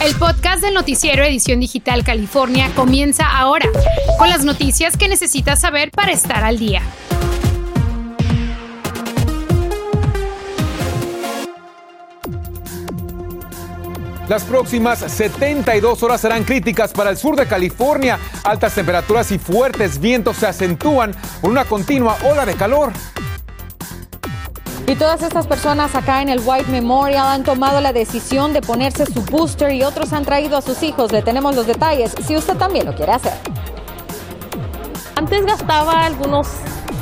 El podcast del noticiero Edición Digital California comienza ahora, con las noticias que necesitas saber para estar al día. Las próximas 72 horas serán críticas para el sur de California. Altas temperaturas y fuertes vientos se acentúan por una continua ola de calor. Y todas estas personas acá en el White Memorial han tomado la decisión de ponerse su booster y otros han traído a sus hijos. Le tenemos los detalles si usted también lo quiere hacer. Antes gastaba algunos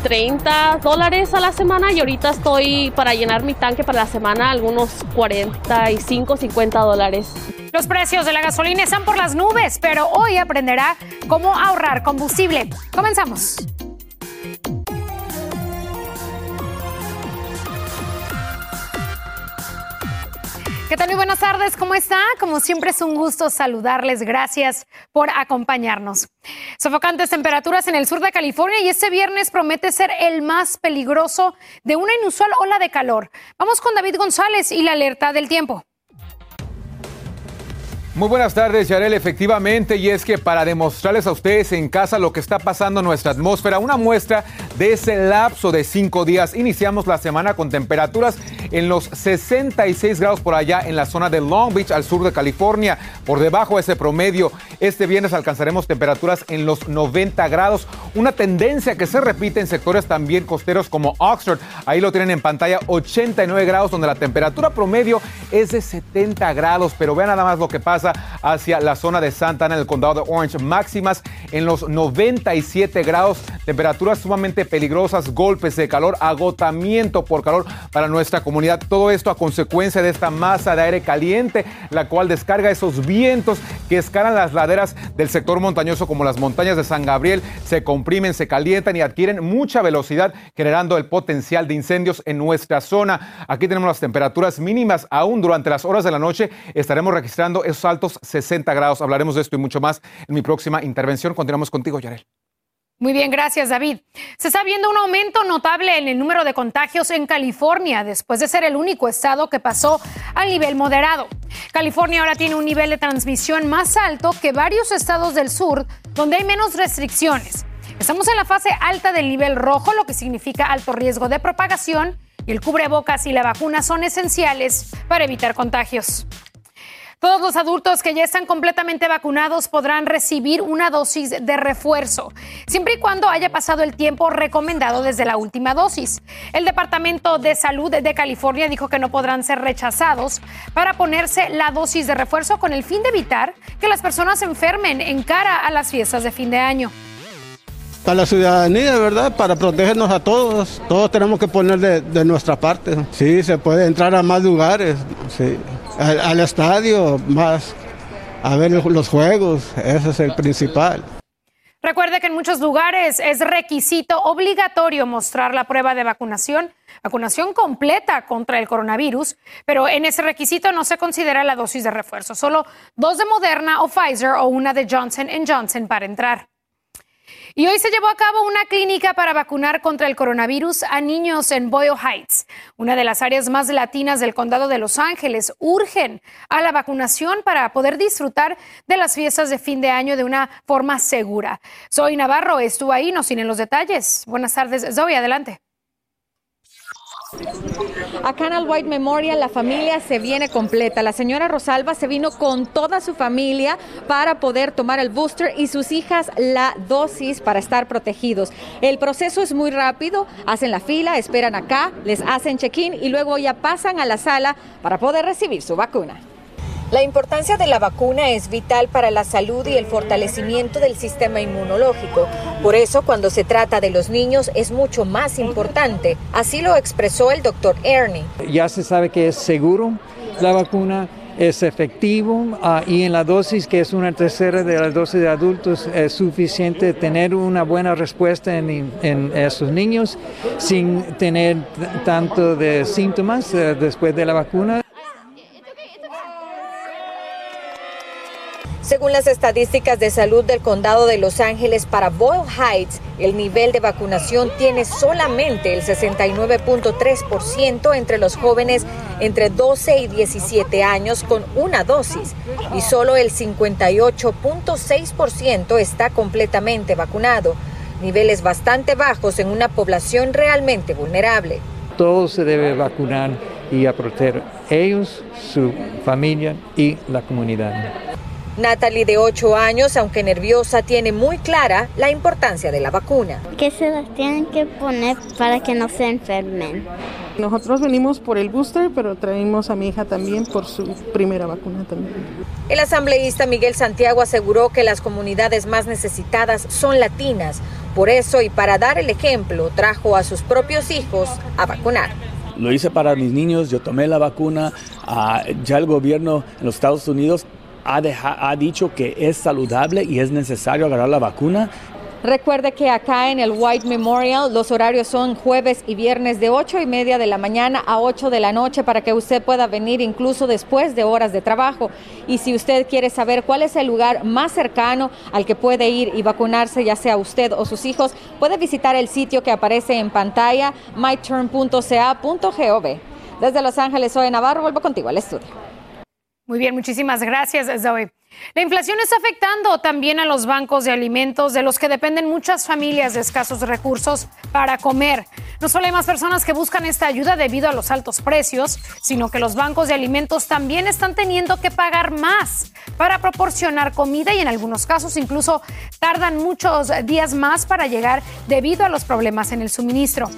30 dólares a la semana y ahorita estoy para llenar mi tanque para la semana algunos 45, 50 dólares. Los precios de la gasolina están por las nubes, pero hoy aprenderá cómo ahorrar combustible. Comenzamos. ¿Qué tal? Muy buenas tardes, ¿cómo está? Como siempre es un gusto saludarles, gracias por acompañarnos. Sofocantes temperaturas en el sur de California y este viernes promete ser el más peligroso de una inusual ola de calor. Vamos con David González y la alerta del tiempo. Muy buenas tardes, Yarel. Efectivamente, y es que para demostrarles a ustedes en casa lo que está pasando en nuestra atmósfera, una muestra de ese lapso de cinco días. Iniciamos la semana con temperaturas en los 66 grados por allá en la zona de Long Beach, al sur de California, por debajo de ese promedio. Este viernes alcanzaremos temperaturas en los 90 grados, una tendencia que se repite en sectores también costeros como Oxford. Ahí lo tienen en pantalla, 89 grados, donde la temperatura promedio es de 70 grados, pero vean nada más lo que pasa hacia la zona de Santa Ana, en el condado de Orange. Máximas en los 97 grados, temperaturas sumamente peligrosas, golpes de calor, agotamiento por calor para nuestra comunidad. Todo esto a consecuencia de esta masa de aire caliente, la cual descarga esos vientos que escalan las laderas del sector montañoso como las montañas de San Gabriel, se comprimen, se calientan y adquieren mucha velocidad, generando el potencial de incendios en nuestra zona. Aquí tenemos las temperaturas mínimas, aún durante las horas de la noche estaremos registrando esos altos 60 grados. Hablaremos de esto y mucho más en mi próxima intervención. Continuamos contigo, Yarel. Muy bien, gracias David. Se está viendo un aumento notable en el número de contagios en California después de ser el único estado que pasó al nivel moderado. California ahora tiene un nivel de transmisión más alto que varios estados del sur donde hay menos restricciones. Estamos en la fase alta del nivel rojo, lo que significa alto riesgo de propagación y el cubrebocas y la vacuna son esenciales para evitar contagios. Todos los adultos que ya están completamente vacunados podrán recibir una dosis de refuerzo, siempre y cuando haya pasado el tiempo recomendado desde la última dosis. El Departamento de Salud de California dijo que no podrán ser rechazados para ponerse la dosis de refuerzo con el fin de evitar que las personas se enfermen en cara a las fiestas de fin de año para la ciudadanía, ¿verdad? Para protegernos a todos. Todos tenemos que poner de, nuestra parte. Sí, se puede entrar a más lugares, sí. Al, estadio, más a ver los juegos, ese es el principal. Recuerde que en muchos lugares es requisito obligatorio mostrar la prueba de vacunación, vacunación completa contra el coronavirus, pero en ese requisito no se considera la dosis de refuerzo, solo dos de Moderna o Pfizer o una de Johnson Johnson para entrar. Y hoy se llevó a cabo una clínica para vacunar contra el coronavirus a niños en Boyle Heights, una de las áreas más latinas del condado de Los Ángeles. Urgen a la vacunación para poder disfrutar de las fiestas de fin de año de una forma segura. Soy Navarro, estuvo ahí, nos tienen los detalles. Buenas tardes, Zoe, adelante. Acá en el White Memorial la familia se viene completa. La señora Rosalba se vino con toda su familia para poder tomar el booster y sus hijas la dosis para estar protegidos. El proceso es muy rápido, hacen la fila, esperan acá, les hacen check-in y luego ya pasan a la sala para poder recibir su vacuna. La importancia de la vacuna es vital para la salud y el fortalecimiento del sistema inmunológico. Por eso, cuando se trata de los niños, es mucho más importante. Así lo expresó el doctor Ernie. Ya se sabe que es seguro la vacuna, es efectivo ah, y en la dosis, que es una tercera de la dosis de adultos, es suficiente tener una buena respuesta en, esos niños sin tener tanto de síntomas eh, después de la vacuna. Según las estadísticas de salud del condado de Los Ángeles para Boyle Heights, el nivel de vacunación tiene solamente el 69.3% entre los jóvenes entre 12 y 17 años con una dosis y solo el 58.6% está completamente vacunado, niveles bastante bajos en una población realmente vulnerable. Todo se debe vacunar y a proteger ellos, su familia y la comunidad. Natalie, de 8 años, aunque nerviosa, tiene muy clara la importancia de la vacuna. Que se las tienen que poner para que no se enfermen. Nosotros venimos por el booster, pero traemos a mi hija también por su primera vacuna también. El asambleísta Miguel Santiago aseguró que las comunidades más necesitadas son latinas. Por eso y para dar el ejemplo, trajo a sus propios hijos a vacunar. Lo hice para mis niños, yo tomé la vacuna, ah, ya el gobierno en los Estados Unidos ha, dicho que es saludable y es necesario agarrar la vacuna. Recuerde que acá en el White Memorial los horarios son jueves y viernes de 8 y media de la mañana a 8 de la noche para que usted pueda venir incluso después de horas de trabajo. Y si usted quiere saber cuál es el lugar más cercano al que puede ir y vacunarse, ya sea usted o sus hijos, puede visitar el sitio que aparece en pantalla, myturn.ca.gov. Desde Los Ángeles, soy Navarro, vuelvo contigo al estudio. Muy bien, muchísimas gracias, Zoe. La inflación está afectando también a los bancos de alimentos de los que dependen muchas familias de escasos recursos para comer. No solo hay más personas que buscan esta ayuda debido a los altos precios, sino que los bancos de alimentos también están teniendo que pagar más para proporcionar comida y en algunos casos incluso tardan muchos días más para llegar debido a los problemas en el suministro.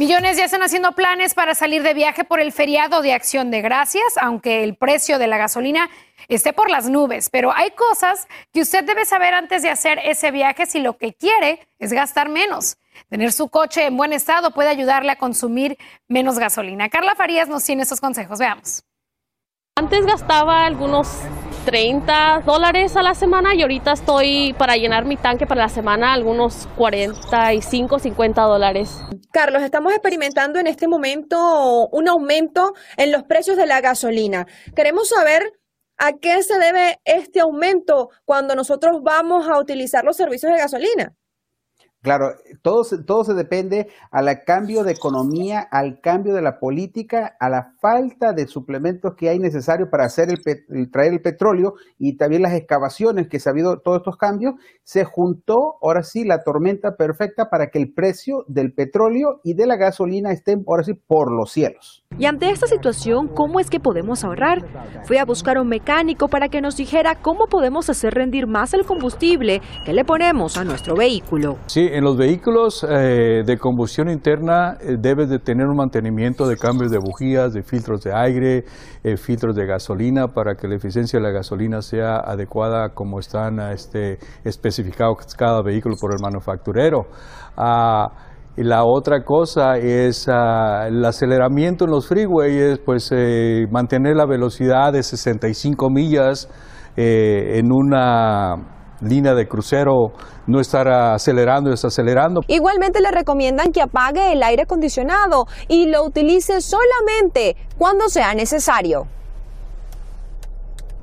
Millones ya están haciendo planes para salir de viaje por el feriado de Acción de Gracias, aunque el precio de la gasolina esté por las nubes. Pero hay cosas que usted debe saber antes de hacer ese viaje si lo que quiere es gastar menos. Tener su coche en buen estado puede ayudarle a consumir menos gasolina. Carla Farías nos tiene esos consejos. Veamos. Antes gastaba algunos 30 dólares a la semana y ahorita estoy para llenar mi tanque para la semana algunos 45, 50 dólares. Carlos, estamos experimentando en este momento un aumento en los precios de la gasolina. Queremos saber a qué se debe este aumento cuando nosotros vamos a utilizar los servicios de gasolina. Claro, todo todo se depende al cambio de economía, al cambio de la política, a la falta de suplementos que hay necesario para hacer el, traer el petróleo y también las excavaciones que se ha habido todos estos cambios. Se juntó ahora sí la tormenta perfecta para que el precio del petróleo y de la gasolina estén ahora sí por los cielos. Y ante esta situación, ¿cómo es que podemos ahorrar? Fui a buscar un mecánico para que nos dijera cómo podemos hacer rendir más el combustible que le ponemos a nuestro vehículo. Sí, en los vehículos eh, de combustión interna eh, debes de tener un mantenimiento de cambios de bujías, de filtros de aire, eh, filtros de gasolina para que la eficiencia de la gasolina sea adecuada como están este, especificados cada vehículo por el manufacturero. Ah, y la otra cosa es ah, el aceleramiento en los freeways, pues eh, mantener la velocidad de 65 millas eh, en una línea de crucero, no estar acelerando y desacelerando. Igualmente le recomiendan que apague el aire acondicionado y lo utilice solamente cuando sea necesario.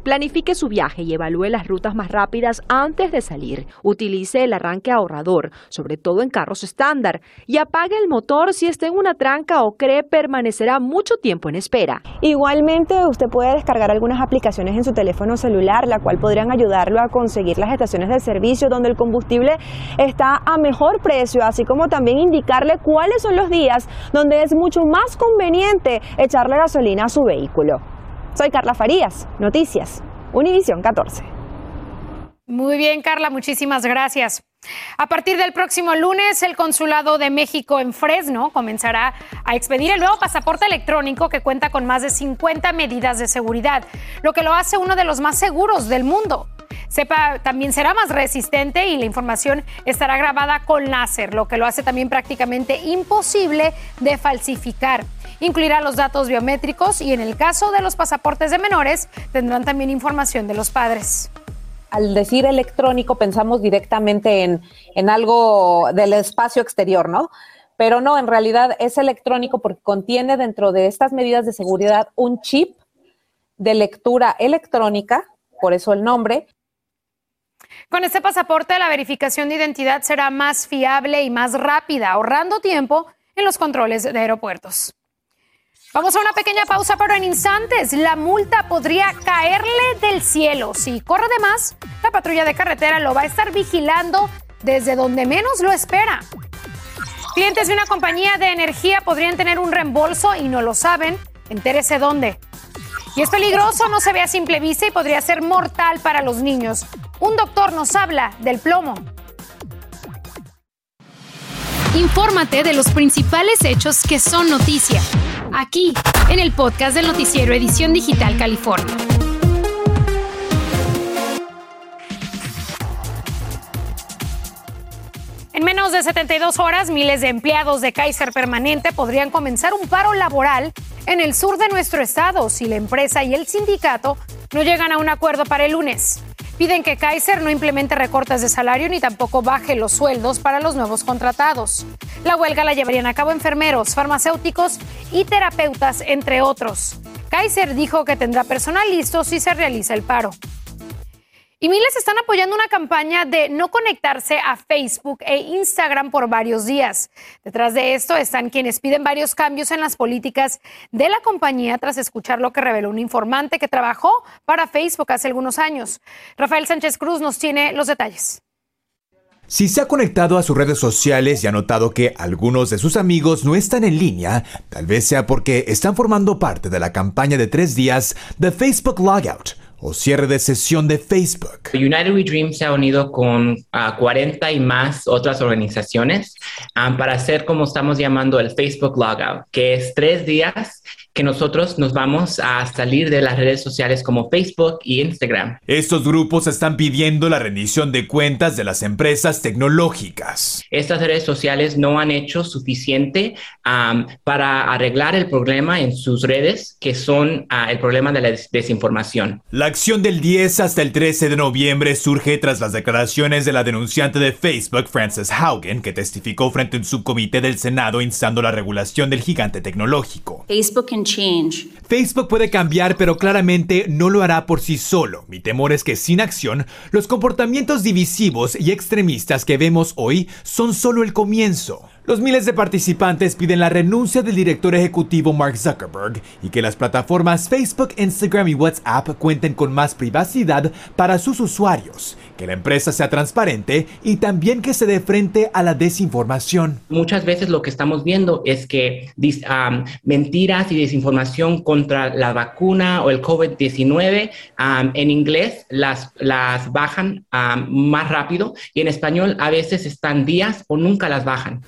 Planifique su viaje y evalúe las rutas más rápidas antes de salir. Utilice el arranque ahorrador, sobre todo en carros estándar, y apague el motor si está en una tranca o cree permanecerá mucho tiempo en espera. Igualmente, usted puede descargar algunas aplicaciones en su teléfono celular, la cual podrían ayudarlo a conseguir las estaciones de servicio donde el combustible está a mejor precio, así como también indicarle cuáles son los días donde es mucho más conveniente echarle gasolina a su vehículo. Soy Carla Farías, Noticias, Univisión 14. Muy bien, Carla, muchísimas gracias. A partir del próximo lunes, el Consulado de México en Fresno comenzará a expedir el nuevo pasaporte electrónico que cuenta con más de 50 medidas de seguridad, lo que lo hace uno de los más seguros del mundo. Sepa también será más resistente y la información estará grabada con láser, lo que lo hace también prácticamente imposible de falsificar. Incluirá los datos biométricos y en el caso de los pasaportes de menores tendrán también información de los padres al decir electrónico pensamos directamente en, en, algo del espacio exterior, ¿no? Pero no, en realidad es electrónico porque contiene dentro de estas medidas de seguridad un chip de lectura electrónica por eso el nombre. Con este pasaporte, la verificación de identidad será más fiable y más rápida, ahorrando tiempo en los controles de aeropuertos. Vamos a una pequeña pausa, pero en instantes la multa podría caerle del cielo. Si corre de más, la patrulla de carretera lo va a estar vigilando desde donde menos lo espera. Clientes de una compañía de energía podrían tener un reembolso y no lo saben. Entérese dónde. Y es peligroso, no se ve a simple vista y podría ser mortal para los niños. Un doctor nos habla del plomo. Infórmate de los principales hechos que son noticia, aquí, en el podcast del noticiero Edición Digital California. En menos de 72 horas, miles de empleados de Kaiser Permanente podrían comenzar un paro laboral en el sur de nuestro estado si la empresa y el sindicato no llegan a un acuerdo para el lunes. Piden que Kaiser no implemente recortes de salario ni tampoco baje los sueldos para los nuevos contratados. La huelga la llevarían a cabo enfermeros, farmacéuticos y terapeutas, entre otros. Kaiser dijo que tendrá personal listo si se realiza el paro. Y miles están apoyando una campaña de no conectarse a Facebook e Instagram por varios días. Detrás de esto están quienes piden varios cambios en las políticas de la compañía tras escuchar lo que reveló un informante que trabajó para Facebook hace algunos años. Rafael Sánchez Cruz nos tiene los detalles. Si se ha conectado a sus redes sociales y ha notado que algunos de sus amigos no están en línea, tal vez sea porque están formando parte de la campaña de tres días de Facebook Logout o cierre de sesión de Facebook. United We Dream se ha unido con 40 y más otras organizaciones para hacer como estamos llamando el Facebook Logout, que es tres días que nosotros nos vamos a salir de las redes sociales como Facebook y Instagram. Estos grupos están pidiendo la rendición de cuentas de las empresas tecnológicas. Estas redes sociales no han hecho suficiente para arreglar el problema en sus redes, que son ah, el problema de la desinformación. La acción del 10 hasta el 13 de noviembre surge tras las declaraciones de la denunciante de Facebook, Frances Haugen, que testificó frente a un subcomité del Senado instando la regulación del gigante tecnológico. Facebook Facebook puede cambiar, pero claramente no lo hará por sí solo. Mi temor es que sin acción, los comportamientos divisivos y extremistas que vemos hoy son solo el comienzo. Los miles de participantes piden la renuncia del director ejecutivo Mark Zuckerberg y que las plataformas Facebook, Instagram y WhatsApp cuenten con más privacidad para sus usuarios, que la empresa sea transparente y también que se dé frente a la desinformación. Muchas veces lo que estamos viendo es que mentiras y desinformación contra la vacuna o el COVID-19 en inglés las, las bajan más rápido y en español a veces están días o nunca las bajan.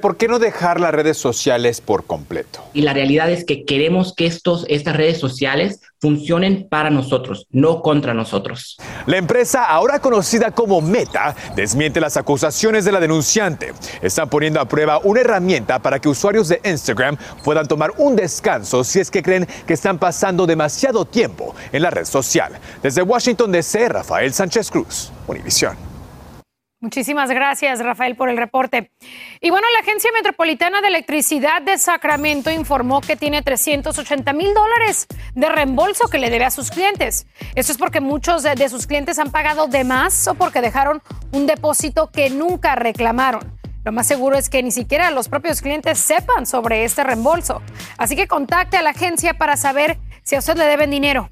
¿por qué no dejar las redes sociales por completo? Y la realidad es que queremos que estos, estas redes sociales funcionen para nosotros, no contra nosotros. La empresa, ahora conocida como Meta, desmiente las acusaciones de la denunciante. Están poniendo a prueba una herramienta para que usuarios de Instagram puedan tomar un descanso si es que creen que están pasando demasiado tiempo en la red social. Desde Washington DC, Rafael Sánchez Cruz, Univisión. Muchísimas gracias, Rafael, por el reporte. Y bueno, la Agencia Metropolitana de Electricidad de Sacramento informó que tiene 380 mil dólares de reembolso que le debe a sus clientes. Esto es porque muchos de sus clientes han pagado de más o porque dejaron un depósito que nunca reclamaron. Lo más seguro es que ni siquiera los propios clientes sepan sobre este reembolso. Así que contacte a la agencia para saber si a usted le deben dinero.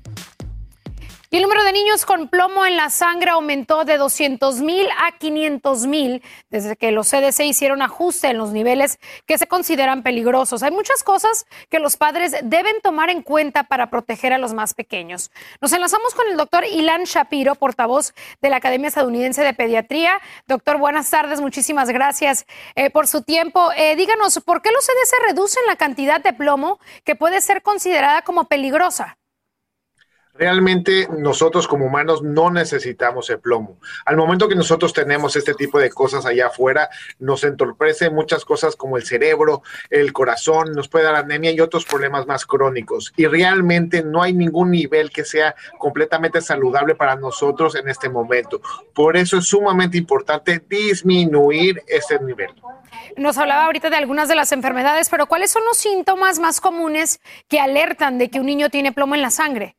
Y el número de niños con plomo en la sangre aumentó de 200 mil a 500 mil desde que los CDC hicieron ajuste en los niveles que se consideran peligrosos. Hay muchas cosas que los padres deben tomar en cuenta para proteger a los más pequeños. Nos enlazamos con el doctor Ilan Shapiro, portavoz de la Academia Estadounidense de Pediatría. Doctor, buenas tardes. Muchísimas gracias eh, por su tiempo. Eh, díganos, ¿por qué los CDC reducen la cantidad de plomo que puede ser considerada como peligrosa? Realmente nosotros como humanos no necesitamos el plomo. Al momento que nosotros tenemos este tipo de cosas allá afuera, nos entorpece muchas cosas como el cerebro, el corazón, nos puede dar anemia y otros problemas más crónicos. Y realmente no hay ningún nivel que sea completamente saludable para nosotros en este momento. Por eso es sumamente importante disminuir ese nivel. Nos hablaba ahorita de algunas de las enfermedades, pero ¿cuáles son los síntomas más comunes que alertan de que un niño tiene plomo en la sangre?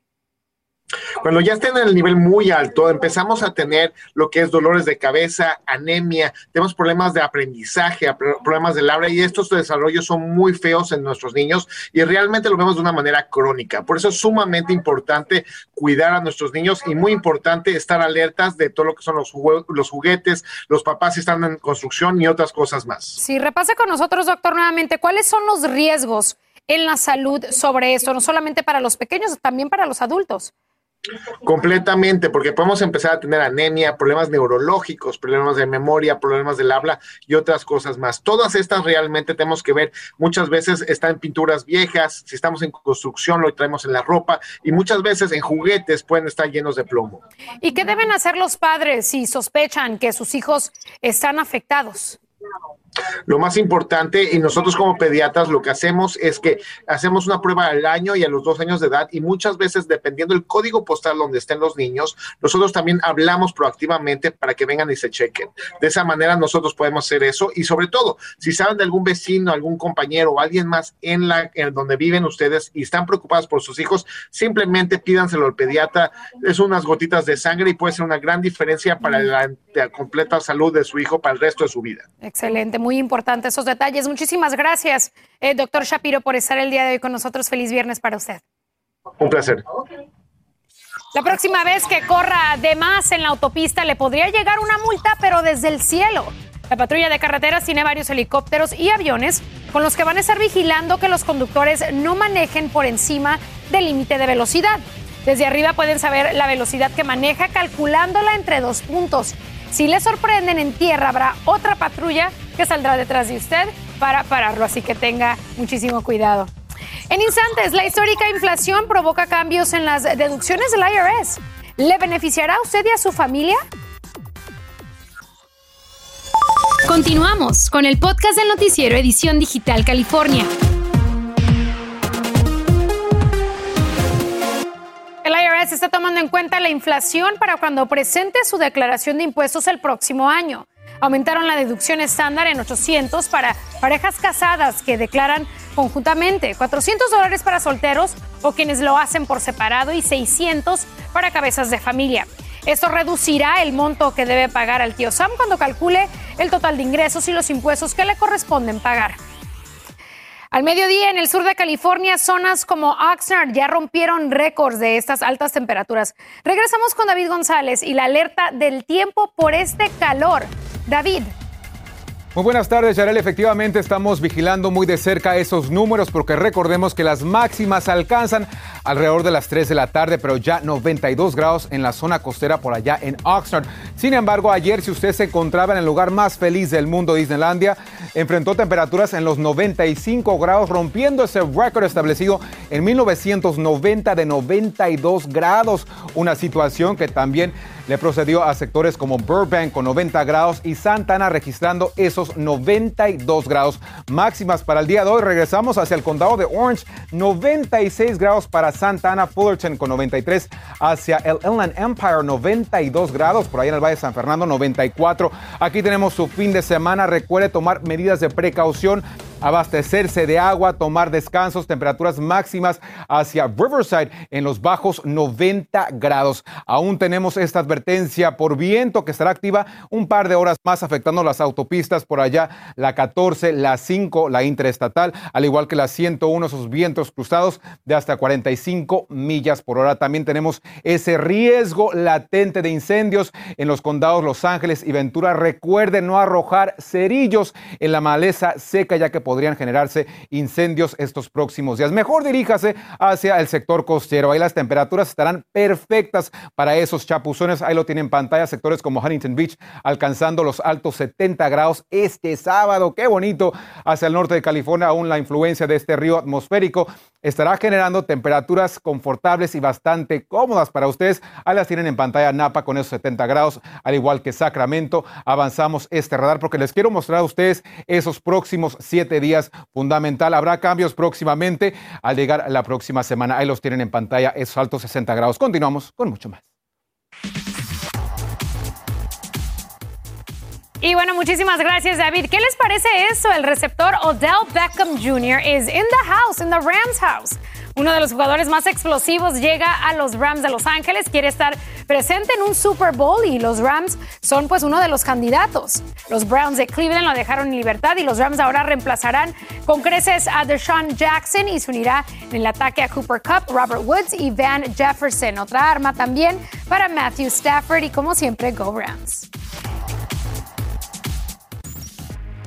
Cuando ya estén en el nivel muy alto, empezamos a tener lo que es dolores de cabeza, anemia, tenemos problemas de aprendizaje, problemas del habla y estos desarrollos son muy feos en nuestros niños y realmente lo vemos de una manera crónica. Por eso es sumamente importante cuidar a nuestros niños y muy importante estar alertas de todo lo que son los, los juguetes, los papás si están en construcción y otras cosas más. Si repase con nosotros, doctor, nuevamente, ¿cuáles son los riesgos en la salud sobre esto? No solamente para los pequeños, también para los adultos. Completamente, porque podemos empezar a tener anemia, problemas neurológicos, problemas de memoria, problemas del habla y otras cosas más. Todas estas realmente tenemos que ver, muchas veces están pinturas viejas, si estamos en construcción lo traemos en la ropa y muchas veces en juguetes pueden estar llenos de plomo. ¿Y qué deben hacer los padres si sospechan que sus hijos están afectados? Lo más importante, y nosotros como pediatras lo que hacemos es que hacemos una prueba al año y a los dos años de edad y muchas veces dependiendo del código postal donde estén los niños, nosotros también hablamos proactivamente para que vengan y se chequen. De esa manera nosotros podemos hacer eso y sobre todo, si saben de algún vecino, algún compañero o alguien más en la en donde viven ustedes y están preocupados por sus hijos, simplemente pídanselo al pediatra. Es unas gotitas de sangre y puede ser una gran diferencia para la, la completa salud de su hijo para el resto de su vida. Excelente muy importante esos detalles. Muchísimas gracias, eh, doctor Shapiro, por estar el día de hoy con nosotros. Feliz viernes para usted. Un placer. La próxima vez que corra de más en la autopista le podría llegar una multa, pero desde el cielo. La patrulla de carreteras tiene varios helicópteros y aviones con los que van a estar vigilando que los conductores no manejen por encima del límite de velocidad. Desde arriba pueden saber la velocidad que maneja calculándola entre dos puntos. Si le sorprenden en tierra, habrá otra patrulla que saldrá detrás de usted para pararlo, así que tenga muchísimo cuidado. En instantes, la histórica inflación provoca cambios en las deducciones del IRS. ¿Le beneficiará a usted y a su familia? Continuamos con el podcast del noticiero Edición Digital California. En cuenta la inflación para cuando presente su declaración de impuestos el próximo año. Aumentaron la deducción estándar en 800 para parejas casadas que declaran conjuntamente, 400 dólares para solteros o quienes lo hacen por separado y 600 para cabezas de familia. Esto reducirá el monto que debe pagar al tío Sam cuando calcule el total de ingresos y los impuestos que le corresponden pagar. Al mediodía, en el sur de California, zonas como Oxnard ya rompieron récords de estas altas temperaturas. Regresamos con David González y la alerta del tiempo por este calor. David. Muy buenas tardes, Yarel. Efectivamente, estamos vigilando muy de cerca esos números porque recordemos que las máximas alcanzan alrededor de las 3 de la tarde, pero ya 92 grados en la zona costera por allá en Oxnard. Sin embargo, ayer, si usted se encontraba en el lugar más feliz del mundo, Disneylandia, enfrentó temperaturas en los 95 grados, rompiendo ese récord establecido en 1990 de 92 grados. Una situación que también le procedió a sectores como Burbank con 90 grados y Santana registrando esos 92 grados máximas para el día de hoy. Regresamos hacia el condado de Orange, 96 grados para Santana, Fullerton con 93 hacia el Inland Empire, 92 grados por ahí en el Valle de San Fernando, 94. Aquí tenemos su fin de semana. Recuerde tomar medidas de precaución abastecerse de agua, tomar descansos, temperaturas máximas hacia Riverside en los bajos 90 grados. Aún tenemos esta advertencia por viento que estará activa un par de horas más afectando las autopistas por allá, la 14, la 5, la interestatal, al igual que la 101, esos vientos cruzados de hasta 45 millas por hora. También tenemos ese riesgo latente de incendios en los condados Los Ángeles y Ventura. Recuerde no arrojar cerillos en la maleza seca ya que podrían generarse incendios estos próximos días. Mejor diríjase hacia el sector costero. Ahí las temperaturas estarán perfectas para esos chapuzones. Ahí lo tienen en pantalla. Sectores como Huntington Beach alcanzando los altos 70 grados este sábado. Qué bonito. Hacia el norte de California, aún la influencia de este río atmosférico estará generando temperaturas confortables y bastante cómodas para ustedes. Ahí las tienen en pantalla Napa con esos 70 grados, al igual que Sacramento. Avanzamos este radar porque les quiero mostrar a ustedes esos próximos siete días fundamental. Habrá cambios próximamente al llegar la próxima semana. Ahí los tienen en pantalla esos altos 60 grados. Continuamos con mucho más. Y bueno, muchísimas gracias, David. ¿Qué les parece eso? El receptor Odell Beckham Jr. is in the house, in the Rams house. Uno de los jugadores más explosivos llega a los Rams de Los Ángeles, quiere estar presente en un Super Bowl y los Rams son pues uno de los candidatos. Los Browns de Cleveland lo dejaron en libertad y los Rams ahora reemplazarán con creces a Deshaun Jackson y se unirá en el ataque a Cooper Cup, Robert Woods y Van Jefferson. Otra arma también para Matthew Stafford y como siempre, Go Rams.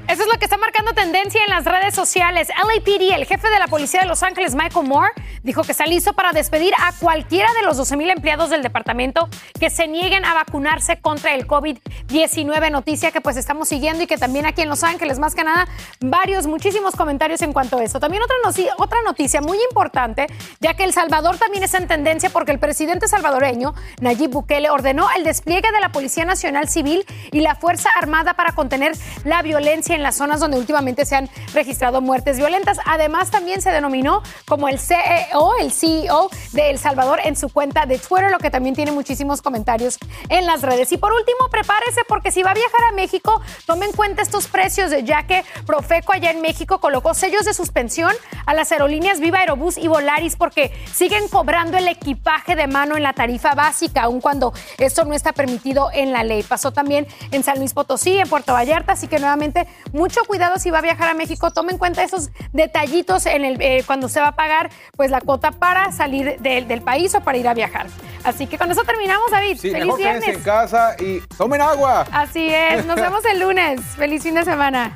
Eso es lo que está marcando tendencia en las redes sociales. LAPD, el jefe de la policía de Los Ángeles, Michael Moore, dijo que está listo para despedir a cualquiera de los 12 mil empleados del departamento que se nieguen a vacunarse contra el COVID-19. Noticia que pues estamos siguiendo y que también aquí en Los Ángeles, más que nada, varios, muchísimos comentarios en cuanto a esto. También otra, otra noticia muy importante, ya que El Salvador también está en tendencia porque el presidente salvadoreño, Nayib Bukele, ordenó el despliegue de la Policía Nacional Civil y la Fuerza Armada para contener la violencia en las zonas donde últimamente se han registrado muertes violentas. Además, también se denominó como el CEO, el CEO de El Salvador en su cuenta de Twitter, lo que también tiene muchísimos comentarios en las redes. Y por último, prepárese porque si va a viajar a México, tome en cuenta estos precios, ya que Profeco allá en México colocó sellos de suspensión a las aerolíneas Viva Aerobús y Volaris porque siguen cobrando el equipaje de mano en la tarifa básica, aun cuando esto no está permitido en la ley. Pasó también en San Luis Potosí, en Puerto Vallarta, así que nuevamente mucho cuidado si va a viajar a México. Tome en cuenta esos detallitos en el, eh, cuando se va a pagar pues la cuota para salir del país o para ir a viajar. Así que con eso terminamos, David. Sí, Feliz viernes. en casa y tomen agua. Así es. Nos vemos el lunes. Feliz fin de semana.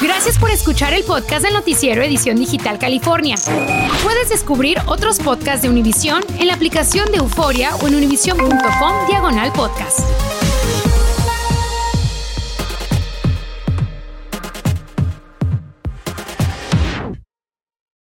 Gracias por escuchar el podcast del noticiero Edición Digital California. Puedes descubrir otros podcasts de Univision en la aplicación de Euforia o en univision.com diagonal podcast.